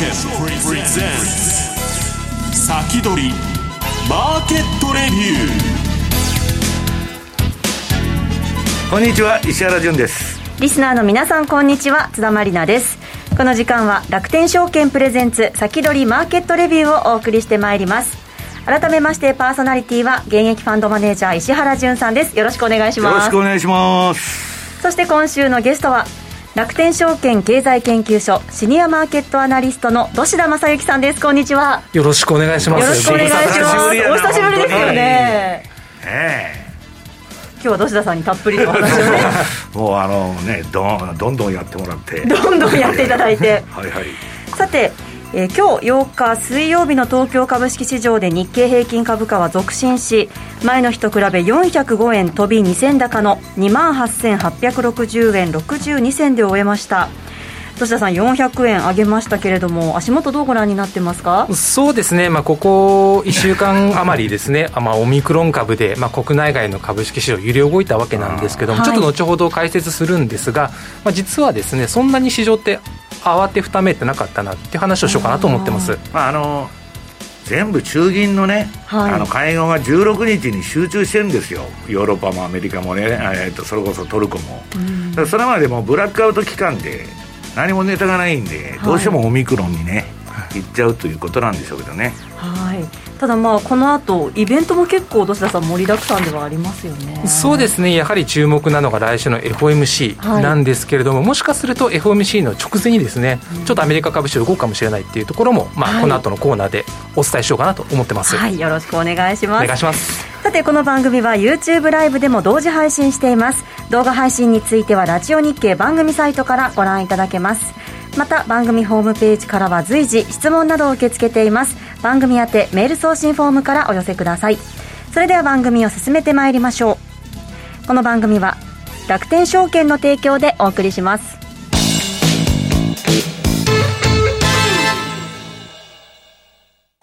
券プレゼンツ先取りマーケットレビューこんにちは石原潤です。リスナーの皆さんこんにちは。津田まりなです。この時間は楽天証券プレゼンツ先取りマーケットレビューをお送りしてまいります。改めましてパーソナリティは現役ファンドマネージャー石原潤さんです。よろしくお願いします。よろしくお願いします。そして今週のゲストは楽天証券経済研究所シニアマーケットアナリストの土田正幸さんです。こんにちは。よろしくお願いします。よろしくお願いします。お久しぶりですよね。ねえ。今日は土田さんにたっぷりとお話をね。もうあのねどんどんどんやってもらって。どんどんやっていただいて。はいはい。さてえー、今日8日水曜日の東京株式市場で日経平均株価は続伸し前の日と比べ405円飛び2銭高の2万8860円62銭で終えました。土田さん400円上げましたけれども足元どうご覧になってますか？そうですね、まあ、ここ1週間余りですね。まあ、オミクロン株で、まあ、国内外の株式市場揺れ動いたわけなんですけども、はい、ちょっと後ほど解説するんですが、まあ、実はですねそんなに市場って慌てふためいてなかったなっていう話をしようかなと思ってます。まああの全部中銀のね、はい、あの会合が16日に集中してるんですよ、ヨーロッパもアメリカもね、えー、とそれこそトルコも、それまでもブラックアウト期間で、何もネタがないんで、どうしてもオミクロンにね、いっちゃうということなんでしょうけどね。はいただまあこの後イベントも結構土田さん盛りだくさんではありますよね。そうですね。やはり注目なのが来週の FOMC なんですけれども、はい、もしかすると FOMC の直前にですね、うん、ちょっとアメリカ株式動くかもしれないっていうところも、まあ、この後のコーナーでお伝えしようかなと思ってます、はい、よろしくお願いします。お願いします。さてこの番組は YouTube ライブでも同時配信しています。動画配信についてはラジオ日経番組サイトからご覧いただけますまた番組ホームページからは随時質問などを受け付けています。番組宛てメール送信フォームからお寄せください。それでは番組を進めてまいりましょう。この番組は楽天証券の提供でお送りします。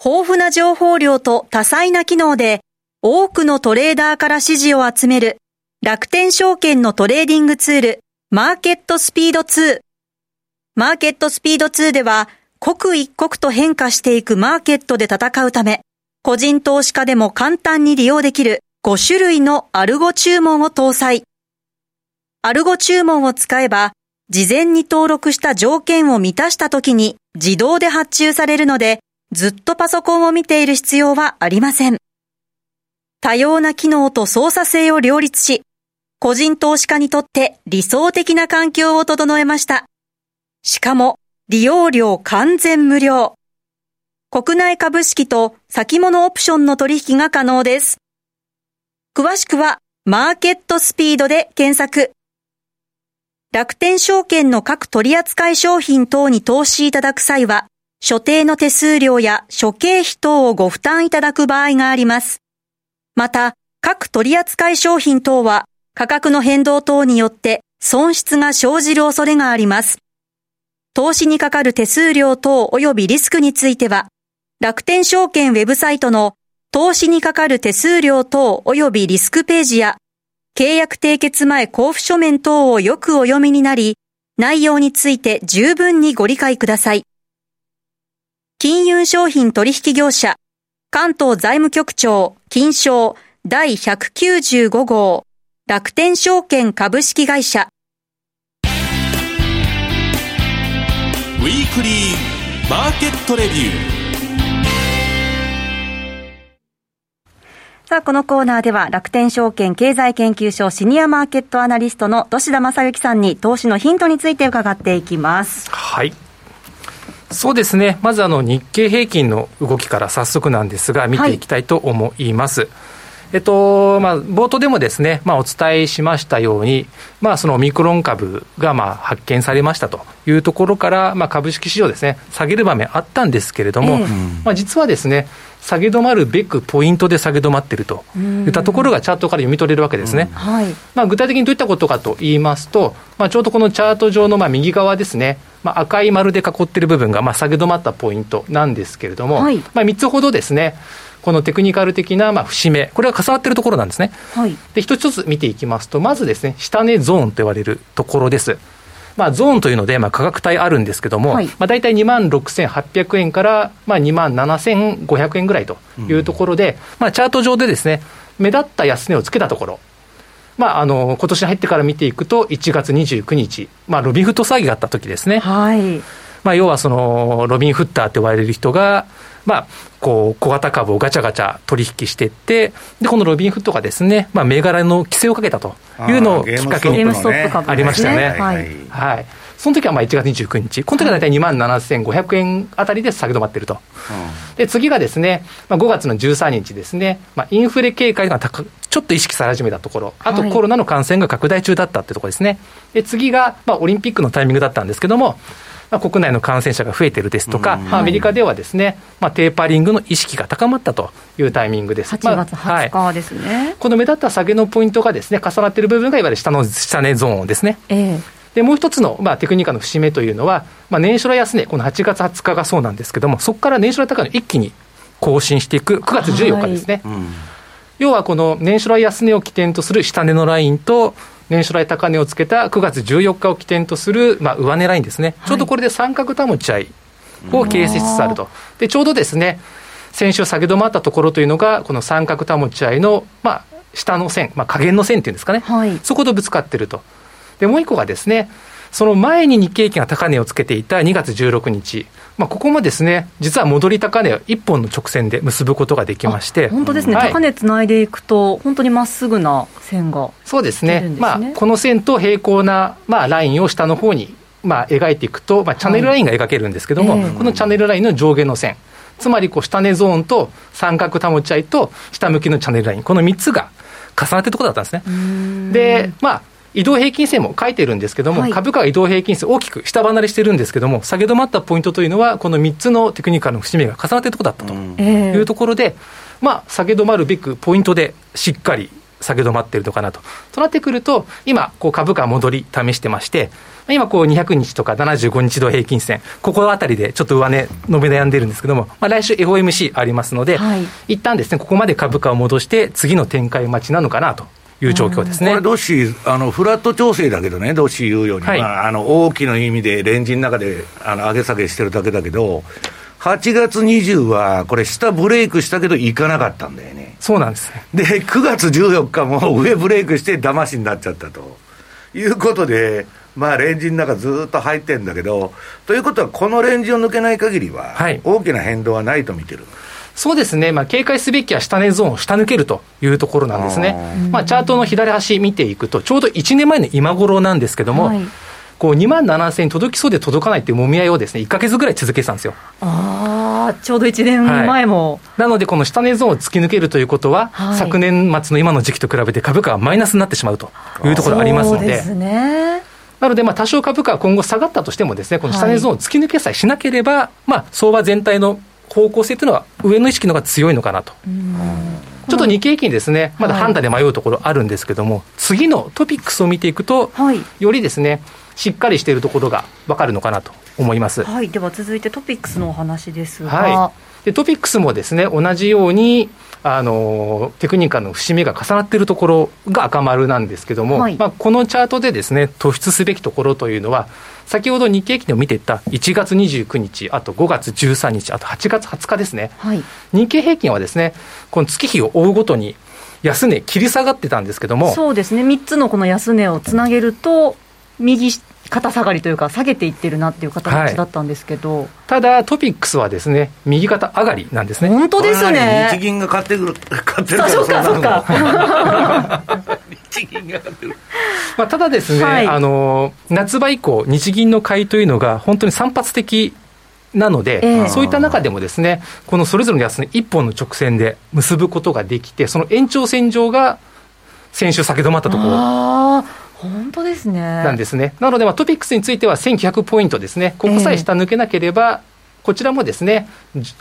豊富な情報量と多彩な機能で多くのトレーダーから支持を集める楽天証券のトレーディングツールマーケットスピード2マーケットスピード2では、刻一刻と変化していくマーケットで戦うため、個人投資家でも簡単に利用できる5種類のアルゴ注文を搭載。アルゴ注文を使えば、事前に登録した条件を満たした時に自動で発注されるので、ずっとパソコンを見ている必要はありません。多様な機能と操作性を両立し、個人投資家にとって理想的な環境を整えました。しかも、利用料完全無料。国内株式と先物オプションの取引が可能です。詳しくは、マーケットスピードで検索。楽天証券の各取扱商品等に投資いただく際は、所定の手数料や諸経費等をご負担いただく場合があります。また、各取扱商品等は価格の変動等によって損失が生じる恐れがあります。投資にかかる手数料等及びリスクについては、楽天証券ウェブサイトの投資にかかる手数料等及びリスクページや、契約締結前交付書面等をよくお読みになり、内容について十分にご理解ください。金融商品取引業者、関東財務局長、金賞第195号、楽天証券株式会社、ウィークリーマーケットレビューさあ、このコーナーでは楽天証券経済研究所シニアマーケットアナリストの土田正幸さんに投資のヒントについて伺っていきます。はい。そうですね。まずあの日経平均の動きから早速なんですが見ていきたいと思います。はいえっとまあ、冒頭でもですね、まあ、お伝えしましたように、まあ、そのオミクロン株がまあ発見されましたというところから、まあ、株式市場ですね、下げる場面あったんですけれども、えー、まあ、実はですね、下げ止まるべくポイントで下げ止まっているといったところがチャートから読み取れるわけですね。はい、まあ、具体的にどういったことかと言いますと、まあ、ちょうどこのチャート上のまあ右側ですね、まあ、赤い丸で囲っている部分がまあ下げ止まったポイントなんですけれども、はい、まあ、3つほどですね、このテクニカル的なまあ節目、これが重なっているところなんですね。はい、で、一つずつ見ていきますと、まずですね、下値ゾーンと言われるところです。まあ、ゾーンというので、まあ、価格帯あるんですけども、はい、まあ、大体2万6800円から、まあ、2万7500円ぐらいというところで、うん、まあ、チャート上でですね、目立った安値をつけたところ、まあ、あの今年に入ってから見ていくと、1月29日、まあ、ロビンフット騒ぎがあった時ですね。はいまあ、要はそのロビンフッターって呼ばれる人が、まあ、こう小型株をガチャガチャ取引していって、でこのロビンフットがですね、まあ、銘柄の規制をかけたというのをきっかけにありましたね。はい、はい。その時はまあ1月29日、この時は大体2万7500円あたりで下げ止まっていると、で次がですね、まあ、5月の13日ですね、まあ、インフレ警戒が高ちょっと意識され始めたところ、あとコロナの感染が拡大中だったってところですね、で次が、まあ、オリンピックのタイミングだったんですけども、まあ、国内の感染者が増えてるですとか、まあ、アメリカではですね、まあ、テーパリングの意識が高まったというタイミングです。8月20日ですね、はい、この目立った下げのポイントがですね、重なっている部分がいわゆる下の下値ゾーンですね。えーでもう一つの、まあ、テクニカの節目というのは、まあ、年初来安値、この8月20日がそうなんですけども、そこから年初来高値一気に更新していく、9月14日ですね。はいうん、要はこの年初来安値を起点とする下値のラインと、年初来高値をつけた9月14日を起点とする、まあ、上値ラインですね、ちょうどこれで三角保ち合いを形成しつつあると、でちょうどですね、先週下げ止まったところというのが、この三角保ち合いの、まあ、下の線、まあ、下限の線っていうんですかね、はい、そことぶつかってると。で、もう一個がですね、その前に日経平均が高値をつけていた2月16日、まあ、ここもですね、実は戻り高値を1本の直線で結ぶことができまして、本当ですね、はい、高値つないでいくと、本当にまっすぐな線が、ね、そうですね、まあ、この線と平行な、まあ、ラインを下の方にまあ描いていくと、まあ、チャンネルラインが描けるんですけども、はい。えー、このチャンネルラインの上下の線、つまりこう下値ゾーンと三角保ち合いと下向きのチャンネルライン、この3つが重なっているところだったんですね。で、まあ移動平均線も書いてるんですけども、はい、株価は移動平均線大きく下離れしてるんですけども、下げ止まったポイントというのは、この3つのテクニカルの節目が重なっているところだったというところで、まあ、下げ止まるべくポイントでしっかり下げ止まっているのかなと。となってくると、今、こう株価戻り試してまして、今こう200日とか75日度平均線、ここあたりでちょっと上値、伸び悩んでるんですけども、まあ、来週 FOMC ありますので、はい、一旦ですね、ここまで株価を戻して、次の展開待ちなのかなという状況ですね。これ、どっしあのフラット調整だけどね、どっし言うように、はい、まあ、あの大きな意味でレンジの中であの上げ下げしてるだけだけど、8月20は、これ、下ブレイクしたけど、いかなかったんだよね。そうなんです、で、9月14日も上ブレイクして、騙しになっちゃったということで、まあ、レンジの中ずっと入ってるんだけど、ということは、このレンジを抜けない限りは、大きな変動はないと見てる。はいそうですね、まあ、警戒すべきは下値ゾーンを下抜けるというところなんですね。まあ、チャートの左端見ていくと、ちょうど1年前の今頃なんですけども、はい、こう2万7000円届きそうで届かないっていうもみ合いをですね、1か月ぐらい続けてたんですよ。ああ、ちょうど1年前も、はい、なので、この下値ゾーンを突き抜けるということは、はい、昨年末の今の時期と比べて株価がマイナスになってしまうというところがありますので。ね。なので、まあ、多少株価は今後下がったとしてもですね、この下値ゾーンを突き抜けさえしなければ、まあ、相場全体の方向性というのは、上の意識の方が強いのかなと。ちょっと日経平均ですね、まだ判断で迷うところあるんですけども、はい、次のトピックスを見ていくと、はい、よりですね、しっかりしているところが分かるのかなと思います。はい、では続いてトピックスのお話ですが、はい、でトピックスもですね、同じように、あのテクニカルの節目が重なっているところが赤丸なんですけども、はい、まあ、このチャートでですね突出すべきところというのは、先ほど日経平均でも見ていた1月29日、あと5月13日、あと8月20日ですね、はい、日経平均はですね、この月日を追うごとに、安値、切り下がってたんですけども、そうですね、3つのこの安値をつなげると、右肩下がりというか、下げていってるなっていう形だったんですけど、はい、ただ、トピックスはですね、右肩上がりなんですね。本当ですね。日銀が買ってくる、買ってるからそうか、そうか。日銀が買ってる。まあ、ただですね、はい、あの、夏場以降、日銀の買いというのが、本当に散発的なので、えー、そういった中でもですね、このそれぞれの安値、一本の直線で結ぶことができて、その延長線上が先週先止まったところ。本当ですね。なんですね。なので、まあ、トピックスについては1900ポイントですね。ここさえ下抜けなければ、えー、こちらもですね、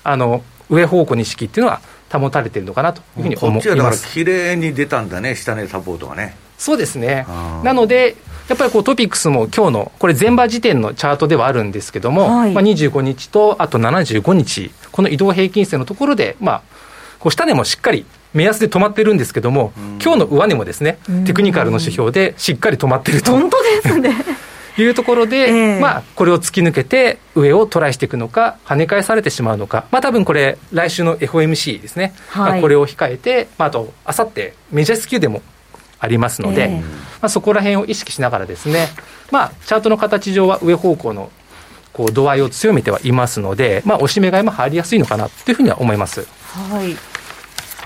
あの、上方向に式っていうのは保たれているのかなというふうに思います。こっちはだから綺麗に出たんだね、下値サポートがね。そうですね。なので、やっぱりこうトピックスも今日の、これ前場時点のチャートではあるんですけども、はい、まあ、25日とあと75日、この移動平均線のところで、まあ、こう下値もしっかり目安で止まってるんですけども、今日の上値もですね、テクニカルの指標でしっかり止まってると。本当ですねいうところで、えー、まあ、これを突き抜けて、上をトライしていくのか、跳ね返されてしまうのか、まあ多分これ、来週の FOMC ですね、はい、まあ、これを控えて、まあ、あと、あさってメジャー S q でもありますので、えー、まあ、そこら辺を意識しながらですね、まあ、チャートの形上は上方向のこう度合いを強めてはいますので、まあ、押し目買いも入りやすいのかなというふうには思います。はい。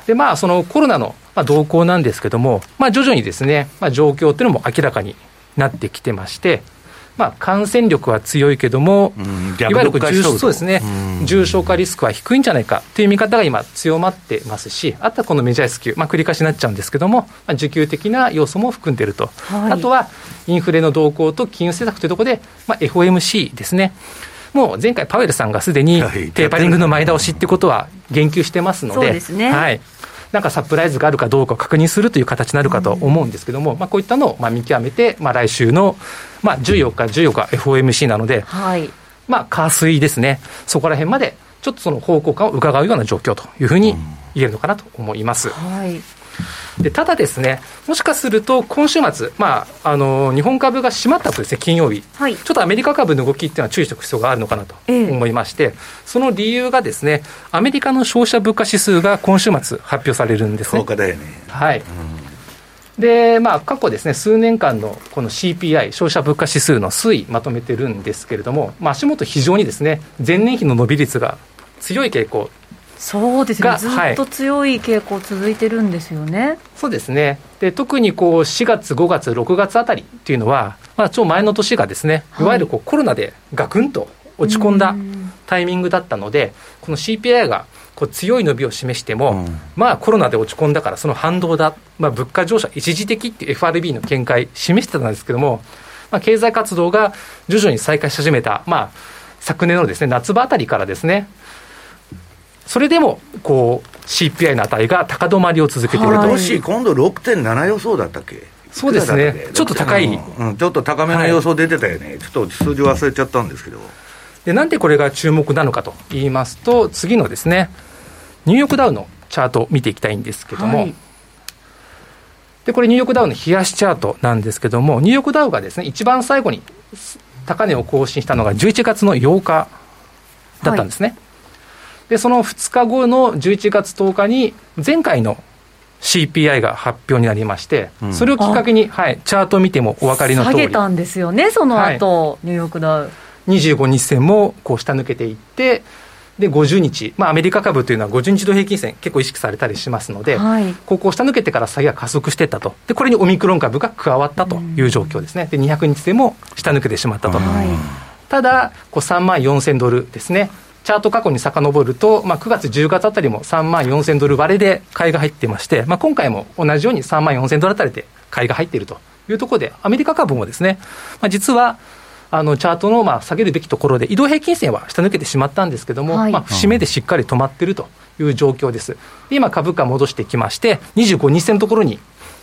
でまあ、そのコロナの動向なんですけども、まあ、徐々にですね、まあ、状況っていうのも明らかになってきてまして、まあ、感染力は強いけども、うん、いわゆる重そうですね、うん、重症化リスクは低いんじゃないかという見方が今、強まってますし、あとはこのメジャー S q まあ、繰り返しになっちゃうんですけども、まあ、需給的な要素も含んでいると、はい、あとはインフレの動向と金融政策というところで、まあ、FOMC ですね。もう前回、パウエルさんがすでにテーパリングの前倒しってことは言及してますので、そうですね、はい、なんかサプライズがあるかどうかを確認するという形になるかと思うんですけども、うん、まあ、こういったのをまあ見極めて、まあ、来週の、まあ、14日、14日 FOMC なので、はい、まあ、火水ですね、そこら辺までちょっとその方向感を伺うような状況というふうに言えるのかなと思います。はいでただですね、もしかすると今週末、まあ、あの日本株が閉まったとですね、金曜日、はい、ちょっとアメリカ株の動きっていうのは注意しておく必要があるのかなと思いまして、ええ、その理由がですね、アメリカの消費者物価指数が今週末発表されるんですね。だよね。はい。うんで、まあ、過去ですね、数年間のこの CPI、消費者物価指数の推移、まとめてるんですけれども、まあ、足元非常にですね、前年比の伸び率が強い傾向そうですね、ずっと強い傾向続いてるんですよね。はい、そうですね。で特にこう4月、5月、6月あたりっていうのは、まあ、超前の年がですね、い。わゆるこうコロナでガクンと落ち込んだタイミングだったので、この CPI がこう強い伸びを示しても、うん、まあコロナで落ち込んだからその反動だ、まあ、物価上昇一時的っていう FRB の見解示してたんですけども、まあ、経済活動が徐々に再開し始めた、まあ、昨年のですね夏場あたりからですねそれでもこう CPI の値が高止まりを続けていると。今度6.7予想だったっけ？そうですね、ちょっと高い、うん、ちょっと高めの予想出てたよね、はい、ちょっと数字忘れちゃったんですけど。でなんでこれが注目なのかと言いますと、次のですね、ニューヨークダウのチャートを見ていきたいんですけども、はい、でこれ、ニューヨークダウの冷やしチャートなんですけども、ニューヨークダウがですね一番最後に高値を更新したのが11月の8日だったんですね。はいで、その2日後の11月10日に、前回の CPI が発表になりまして、うん、それをきっかけに、はい、チャートを見てもお分かりの通り。下げたんですよね、その後、はい、ニューヨークダウ。25日線もこう下抜けていって、で50日、まあ、アメリカ株というのは50日同平均線、結構意識されたりしますので、はい、ここを下抜けてから下げが加速していったと、でこれにオミクロン株が加わったという状況ですね、で200日線も下抜けてしまったと。はい、ただ、こう3万4000ドルですね、チャート過去に遡ると、まあ、9月、10月あたりも3万4000ドル割れで買いが入ってまして、まあ、今回も同じように3万4000ドルあたりで買いが入っているというところで、アメリカ株もですね、まあ、実は、あのチャートのまあ下げるべきところで、移動平均線は下抜けてしまったんですけれども、はい、まあ、節目でしっかり止まっているという状況です。で今、株価戻してきまして、25日線のところに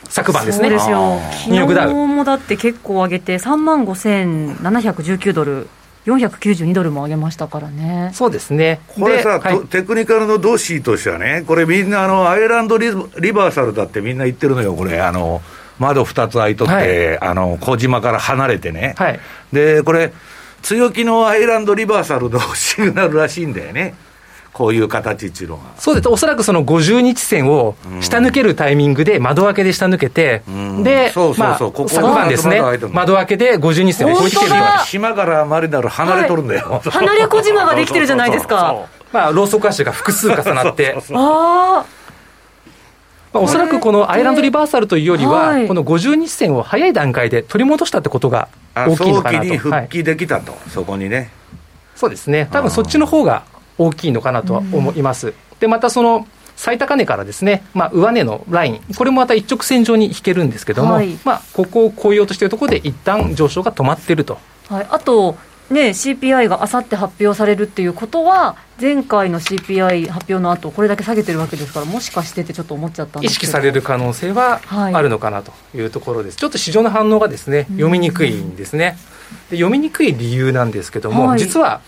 昨晩ですね、そうですよ、ニューヨークダウ。もだって結構上げて、3万5719ドル492ドルも上げましたからね。そうですね。これさ、はい、テクニカルのドシーとしてはね、これみんなあの、アイランドリリバーサルだってみんな言ってるのよ、これ。あの、窓2つ開いとって、はい、あの、小島から離れてね。はい、で、これ、強気のアイランドリバーサルのシグナルらしいんだよね。こういう形っていうのは。そうです。おそらくその50日線を下抜けるタイミングで窓開けで下抜けて、うん、で、そうそうそう、まあ、昨晩ですね、窓開けで50日線を超えてきてる島からマリナル離れとるんだよ。はい、離れ小島ができてるじゃないですか。まあ、ローソク足が複数重なって。ああ。まあ、おそらくこのアイランドリバーサルというよりは、この50日線を早い段階で取り戻したってことが大きいのかなと。早期に復帰できたと、はい、そこにね。そうですね、多分そっちの方が大きいのかなとは思います。でまたその最高値からですね、まあ、上値のライン、これもまた一直線上に引けるんですけども、はい、まあ、ここを超えようとしているところで、一旦上昇が止まっていると。はい、あと、ね、CPI があさって発表されるっていうことは、前回の CPI 発表の後これだけ下げてるわけですから、もしかしてってちょっと思っちゃったんです意識される可能性はあるのかなというところです、はい、ちょっと市場の反応がですね読みにくいんですね。で読みにくい理由なんですけども、はい、実は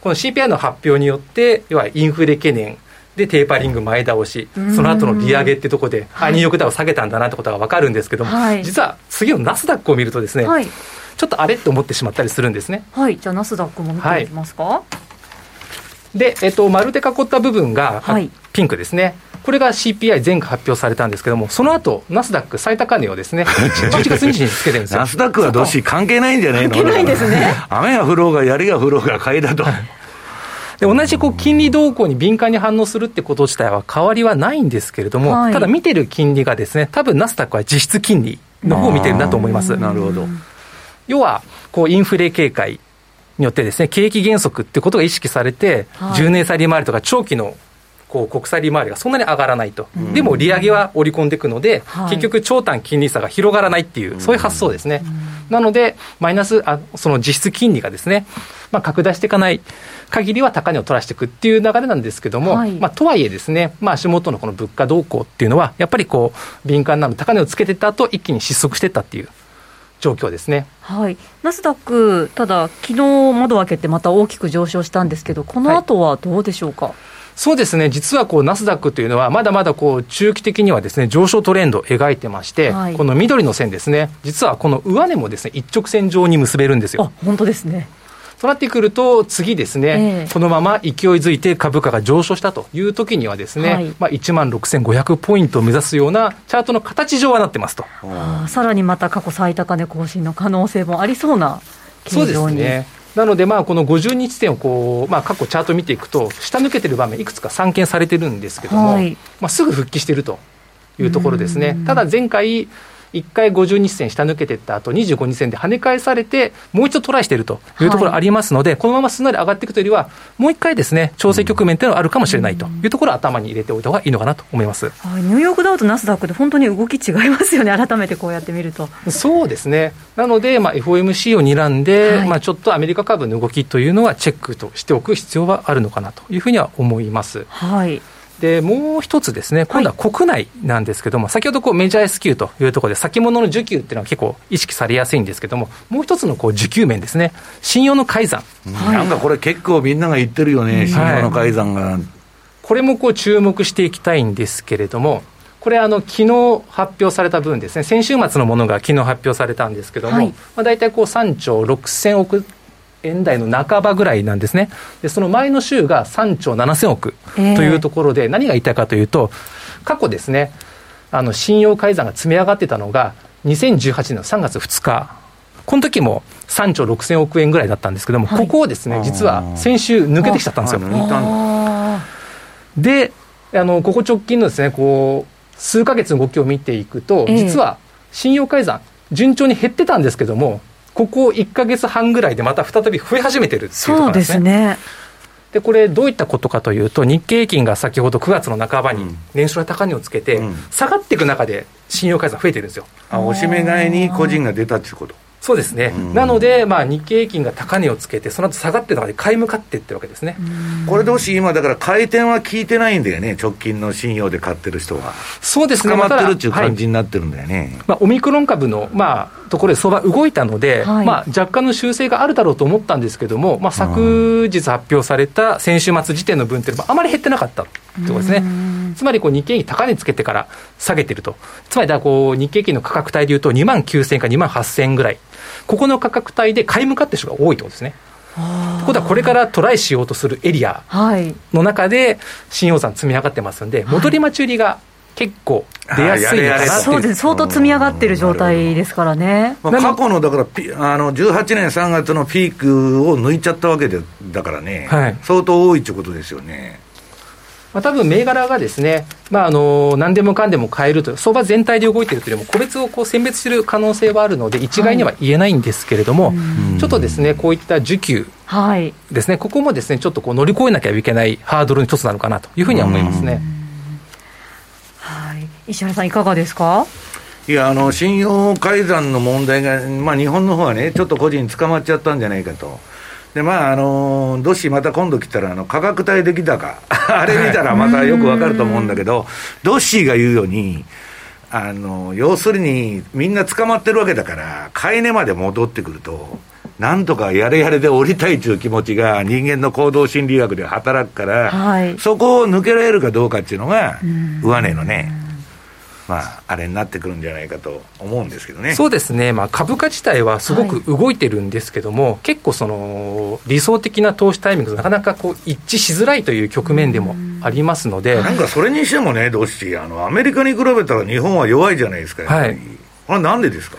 この CPI の発表によって、要はインフレ懸念でテーパリング前倒し、その後の利上げってところで、はい、ニューヨークダウ下げたんだなってことが分かるんですけども、はい、実は次のナスダックを見るとですね、はい、ちょっとあれって思ってしまったりするんですね。はい、じゃあナスダックも見ていきますか。はい、で、えっと、丸で囲った部分が、はい、ピンクですね。これが CPI 前回発表されたんですけども、その後ナスダック最高値をですね、11月20日につけてるんですよ。ナスダックはどうし関係ないんじゃないの？関係ないんですね。雨が降ろうが、槍が降ろうが買いだと。で同じこう金利動向に敏感に反応するってこと自体は変わりはないんですけれども、はい、ただ見てる金利がですね、多分ナスダックは実質金利の方を見てるんだと思います。なるほど。要は、こうインフレ警戒によってですね、景気減速ってことが意識されて、はい、10年債利回りとか長期のこう国債利回りがそんなに上がらないと、うん、でも利上げは織り込んでいくので、はい、結局、長短金利差が広がらないっていう、そういう発想ですね。なので、マイナスあ、その実質金利がですね、まあ、拡大していかない限りは高値を取らしていくっていう流れなんですけども、はい、まあ、とはいえですね、まあ、足元のこの物価動向っていうのは、やっぱりこう、敏感なの高値をつけてた後一気に失速していったっていう。状況ですね、はい、ナスダック、ただ、昨日窓を開けてまた大きく上昇したんですけど、この後はどうでしょうか？はいそうですね、実はこうナスダックというのは、まだまだこう中期的にはですね上昇トレンドを描いてまして、はい、この緑の線ですね、実はこの上値もですね一直線上に結べるんですよ。本当ですねとなってくると、次ですね、えー、このまま勢いづいて株価が上昇したという時にはですね、はい、まあ、1万6500ポイントを目指すようなチャートの形上はなってますと。さらにまた過去最高値更新の可能性もありそうなそうですね。なので、まあ、この50日線をこう、まあ、過去チャート見ていくと、下抜けてる場面、いくつか散見されてるんですけども、はい、まあ、すぐ復帰しているというところですね。ただ前回1回50日線下抜けていった後25日線で跳ね返されて、もう一度トライしているというところありますので、はい、このまますんなり上がっていくというよりは、もう一回ですね、調整局面というのはあるかもしれないというところを頭に入れておいた方がいいのかなと思います、はい、ニューヨークダウとナスダックで本当に動き違いますよね、改めてこうやって見ると。そうですね。なので、まあ、FOMC を睨んで、はい、まあ、ちょっとアメリカ株の動きというのはチェックとしておく必要はあるのかなというふうには思います。はいでもう一つですね、今度は国内なんですけども、はい、先ほどこうメジャー S q というところで、先物の需給っていうのは結構意識されやすいんですけども、もう一つのこう需給面ですね、信用の改ざん、はい、なんかこれ、結構みんなが言ってるよね、信用の改ざんが。はい、これもこう注目していきたいんですけれども、これ、昨日発表された分ですね、先週末のものが昨日発表されたんですけども、はい、まあ、大体こう3兆6000億円台の半ばぐらいなんですね。で、その前の週が3兆7000億というところで、何が言いたいかというと、過去ですね、あの、信用改ざんが積み上がってたのが、2018年の3月2日、この時も3兆6000億円ぐらいだったんですけども、はい、ここをですね、実は先週抜けてきちゃったんですよ。で、あの、ここ直近のですね、こう、数か月の動きを見ていくと、実は信用改ざん、順調に減ってたんですけども、ここ1か月半ぐらいでまた再び増え始めてるっていうところなんですね。そうですねでこれ、どういったことかというと、日経平均が先ほど9月の半ばに年初来高値をつけて、下がっていく中で信用改ざん増えてるんですよ。あおしめ買いに個人が出たっていうことそうですね、なので、まあ、日経平均が高値をつけて、その後下がってる中で買い向かっていってるわけですね。これ、どうし、今、だから回転は効いてないんだよね、直近の信用で買ってる人は。そうですね、捕まってるっていう感じになってるんだよね。はい、まあ、オミクロン株の、まあ、ところで相場動いたので、はい、まあ、若干の修正があるだろうと思ったんですけども、まあ、昨日発表された先週末時点の分っていうのは、あまり減ってなかったということですね。つまりこう日経平均高値つけてから下げてると、つまりだこう日経平均の価格帯でいうと、2万9000円か2万8000円ぐらい。ここの価格帯で買い向かってる人が多いということですね。ということは、これからトライしようとするエリアの中で、信用残積み上がってますんで、戻り待ち売りが結構出やすいのかなそうです。相当積み上がってる状態ですからね、まあ、過去のだからあの18年3月のピークを抜いちゃったわけでだからね、はい、相当多いということですよね。まあ、多分銘柄がですね、まあ、あの何でもかんでも買えると、相場全体で動いているというよりも、個別をこう選別する可能性はあるので、一概には言えないんですけれども、はい、ちょっとですね、こういった需給ですね、ここもですね、ちょっとこう乗り越えなきゃいけないハードルの一つなのかなというふうには思いますね。はい、石原さん、いかがですか？いやあの信用改ざんの問題が、まあ、日本の方はね、ちょっと個人捕まっちゃったんじゃないかと。で、まあ、あの、どしまた今度来たら、あの、価格帯出来高。あれ見たらまたよくわかると思うんだけど、ドッシーが言うように、あの、要するに、みんな捕まってるわけだから、買い値まで戻ってくると、なんとかやれやれで降りたいという気持ちが人間の行動心理学で働くから、はい、そこを抜けられるかどうかっていうのが、上値のね。まあ、あれになってくるんじゃないかと思うんですけどね。そうですね、まあ、株価自体はすごく動いてるんですけども、はい、結構その、理想的な投資タイミングとなかなかこう一致しづらいという局面でもありますので、なんかそれにしてもね、どうしあのアメリカに比べたら日本は弱いじゃないですか、はい、あれ、なんでですか？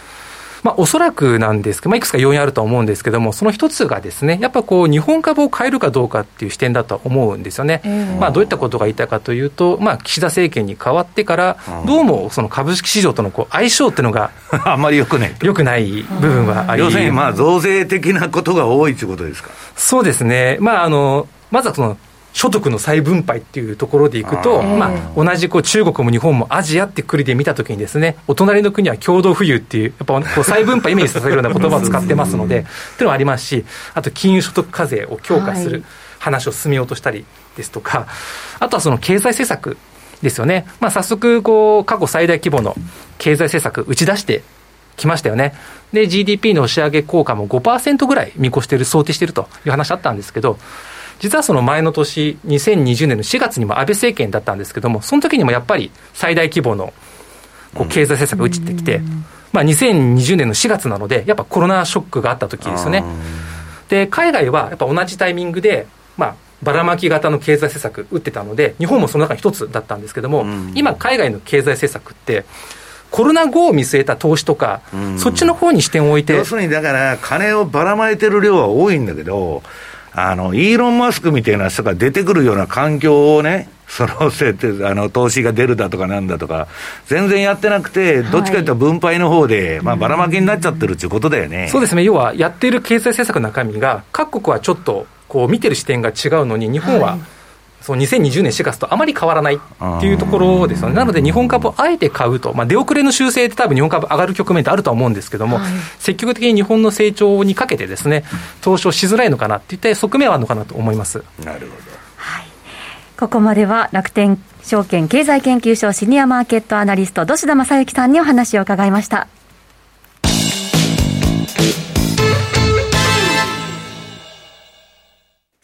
まあ、おそらくなんですけど、まあ、いくつか要因あると思うんですけども、その一つがですね、やっぱこう、日本株を買えるかどうかっていう視点だと思うんですよね。まあ、どういったことが言いたいかというと、まあ、岸田政権に変わってから、どうもその株式市場とのこう相性っていうのが、あんまりよくない。よくない部分はあり要するに、まあ、増税的なことが多いということですか？そうですね。まあ、あの、まずはその、所得の再分配っていうところでいくと、まあ、同じこう中国も日本もアジアって国で見たときにですね、お隣の国は共同富裕っていう、やっぱこう再分配イメージさせるような言葉を使ってますので、っていうのはありますし、あと金融所得課税を強化する話を進めようとしたりですとか、あとはその経済政策ですよね。まあ、早速、こう、過去最大規模の経済政策打ち出してきましたよね。で、GDP の押し上げ効果も5%ぐらい見越している、想定しているという話あったんですけど、実はその前の年、2020年の4月にも安倍政権だったんですけども、その時にもやっぱり最大規模のこう経済政策が打ちてきて、まあ、2020年の4月なので、やっぱコロナショックがあった時ですよね。で、海外はやっぱ同じタイミングで、まあ、ばらまき型の経済政策打ってたので、日本もその中の一つだったんですけども、今、海外の経済政策って、コロナ後を見据えた投資とか、そっちの方に視点を置いて。要するにだから、金をばらまいてる量は多いんだけど、あの、イーロン・マスクみたいな人が出てくるような環境をね、そのせて、あの、投資が出るだとかなんだとか、全然やってなくて、どっちかというと分配の方で、はい、まあ、ばらまきになっちゃってるっていうことだよね。そうですね。要は、やっている経済政策の中身が、各国はちょっと、こう、見てる視点が違うのに、日本は、その2020年4月とあまり変わらないっていうところですよね。なので日本株をあえて買うと、まあ、出遅れの修正って多分日本株上がる局面ってあるとは思うんですけども、はい、積極的に日本の成長にかけてですね、投資をしづらいのかなっていった側面はあるのかなと思います。なるほど。はい。ここまでは楽天証券経済研究所シニアマーケットアナリスト、土田正幸さんにお話を伺いました。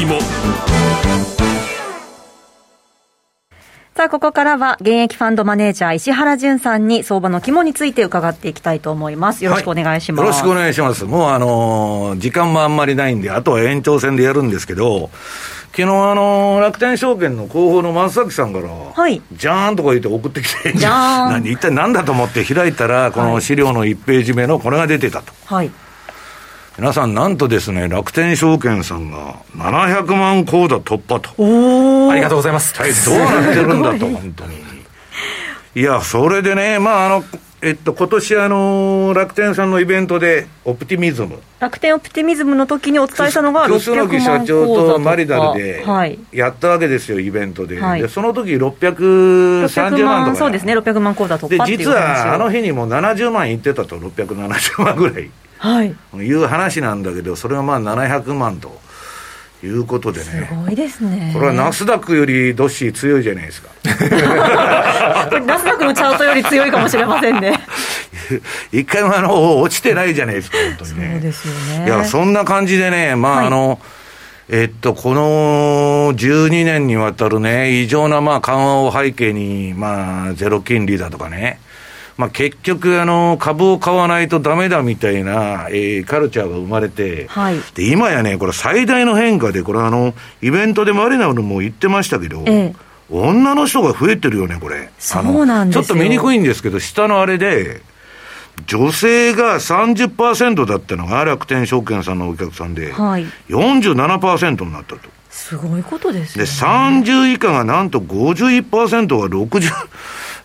肝さあ、ここからは現役ファンドマネージャー石原淳さんに相場の肝について伺っていきたいと思います。よろしくお願いします。はい、よろしくお願いします。もうあのー、時間もあんまりないんで、あとは延長戦でやるんですけど、昨日あのー、楽天証券の広報の松崎さんから、はい、じゃーんとか言って送ってきて、じゃーん 何一体何だと思って開いたら、この資料の1ページ目のこれが出てたと。はい皆さん、なんとですね、楽天証券さんが700万口座突破と。おありがとうございます。どうなってるんだと、本当に。いや、それでね、まあ、あの、えっと、今年あの楽天さんのイベントで、オプティミズム。楽天オプティミズムの時にお伝えしたのが、楠木社長とマリダルでやったわけですよ、イベントで。はい、で、その時630万とか。そうですね、600万口座突破で、実はあの日にも70万いってたと、670万ぐらい。はい、いう話なんだけど、それはまあ700万と。いうことでね。すごいですね。これはナスダックよりドッシー強いじゃないですか。ナスダックのチャートより強いかもしれませんね。一回もあの、落ちてないじゃないですか、本当にね。そうですよね。いや、そんな感じでね、まあ、はい、あの、えっと、この12年にわたるね、異常なまあ緩和を背景に、まあ、ゼロ金利だとかね、まあ、結局あの、株を買わないとだめだみたいな、えー、カルチャーが生まれて、はい、で今やね、これ、最大の変化で、これあの、イベントでマリナルも言ってましたけど、ええ、女の人が増えてるよね、これ。そうなんですちょっと見にくいんですけど、下のあれで、女性が30%だったのが楽天証券さんのお客さんで、はい、47%になったと。すごいことですね。で、30以下がなんと51%が60、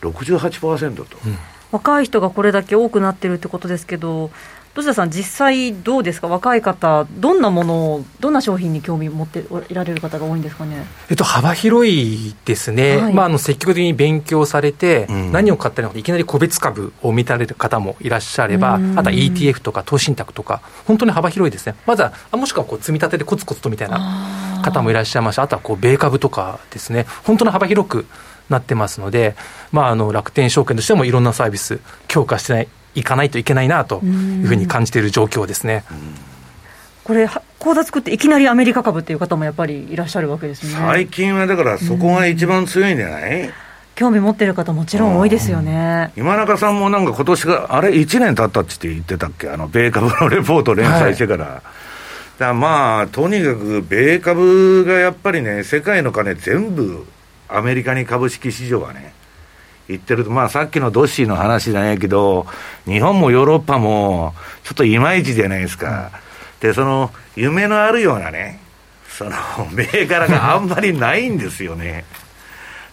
68%と。うん若い人がこれだけ多くなってるってことですけど、土田さん、実際どうですか、若い方、どんなものを、どんな商品に興味を持っていられる方が多いんですかね、えっと、幅広いですね、はい、まあ、あの積極的に勉強されて、うん、何を買ったのか、いきなり個別株を見られる方もいらっしゃれば、あとは ETF とか投資信託とか、本当に幅広いですね、まずは、もしくはこう積み立てでコツコツとみたいな方もいらっしゃいましあとはこう米株とかですね、本当に幅広くなってますので、まあ、あの楽天証券としてもいろんなサービス、強化してないいかないといけないなというふうに感じている状況ですね。これ、口座作っていきなりアメリカ株っていう方もやっぱりいらっしゃるわけですね。最近はだから、そこが一番強いんじゃない、興味持ってる方、もちろん多いですよね。今中さんもなんか今年が、あれ、1年経ったって言ってたっけ、あの米株のレポート連載してから。はい。だまあ、とにかく米株がやっぱりね、世界の金全部アメリカに株式市場がね、行ってると、まあさっきのドッシーの話じゃないけど、日本もヨーロッパもちょっといまいちじゃないですか。で、その夢のあるようなね、その 銘柄があんまりないんですよね。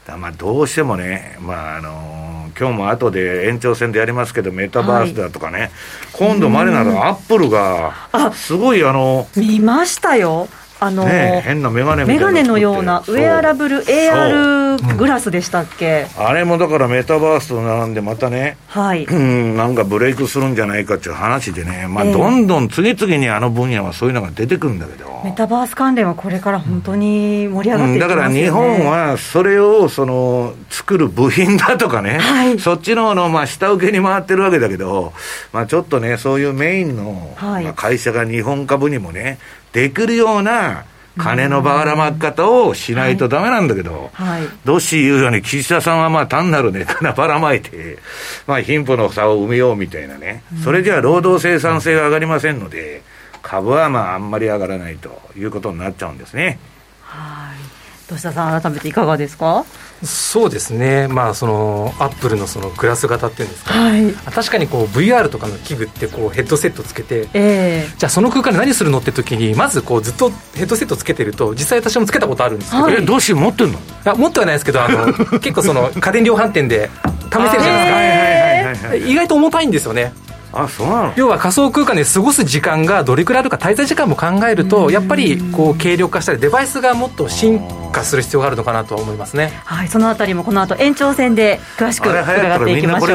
だまあどうしてもね、まああのー、今日も後で延長戦でやりますけど、メタバースだとかね、はい、今度までならアップルが、すごいあの見ましたよ。あのね、変な眼鏡メガネのようなウェアラブル AR グラスでしたっけ、うん、あれもだからメタバースと並んでまたね、はい、うん、なんかブレイクするんじゃないかっていう話でね、まあ、どんどん次々にあの分野はそういうのが出てくるんだけど、メタバース関連はこれから本当に盛り上がっていきますよね、だから日本はそれをその作る部品だとかね、はい、そっちののまあ下請けに回ってるわけだけど、まあ、ちょっとねそういうメインの、まあ、会社が日本株にもねできるような金のばらまき方をしないとだめなんだけど、はい、どうし言うように、岸田さんはまあ単なるね、金ばらまいて、まあ、貧富の差を埋めようみたいなね、それじゃあ労働生産性が上がりませんので、株はまああんまり上がらないということになっちゃうんですね。はい吉田さん、改めていかがですか？そうですね、まあ、そのアップルのそのグラス型っていうんですか、はい、確かにこう VR とかの器具ってこうヘッドセットつけて、えー、じゃあその空間で何するのって時にまずこうずっとヘッドセットつけてると実際私もつけたことあるんですけど、はい、えどうし持ってんの？いや持ってはないですけどあの 結構その家電量販店で試せるじゃないですか、意外と重たいんですよねあそうなの？要は仮想空間で過ごす時間がどれくらいあるか滞在時間も考えるとやっぱりこう軽量化したりデバイスがもっと進化する必要があるのかなと思いますね。はいそのあたりもこの後延長戦で詳しく伺っていきましょう。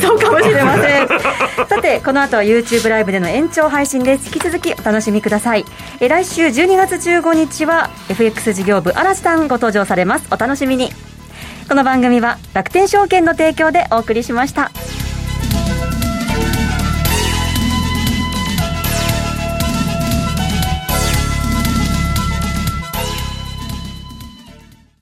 そうかもしれません。さてこの後は YouTube ライブでの延長配信です。引き続きお楽しみください。え来週12月15日は FX 事業部嵐さんご登場されます。お楽しみに。この番組は楽天証券の提供でお送りしました。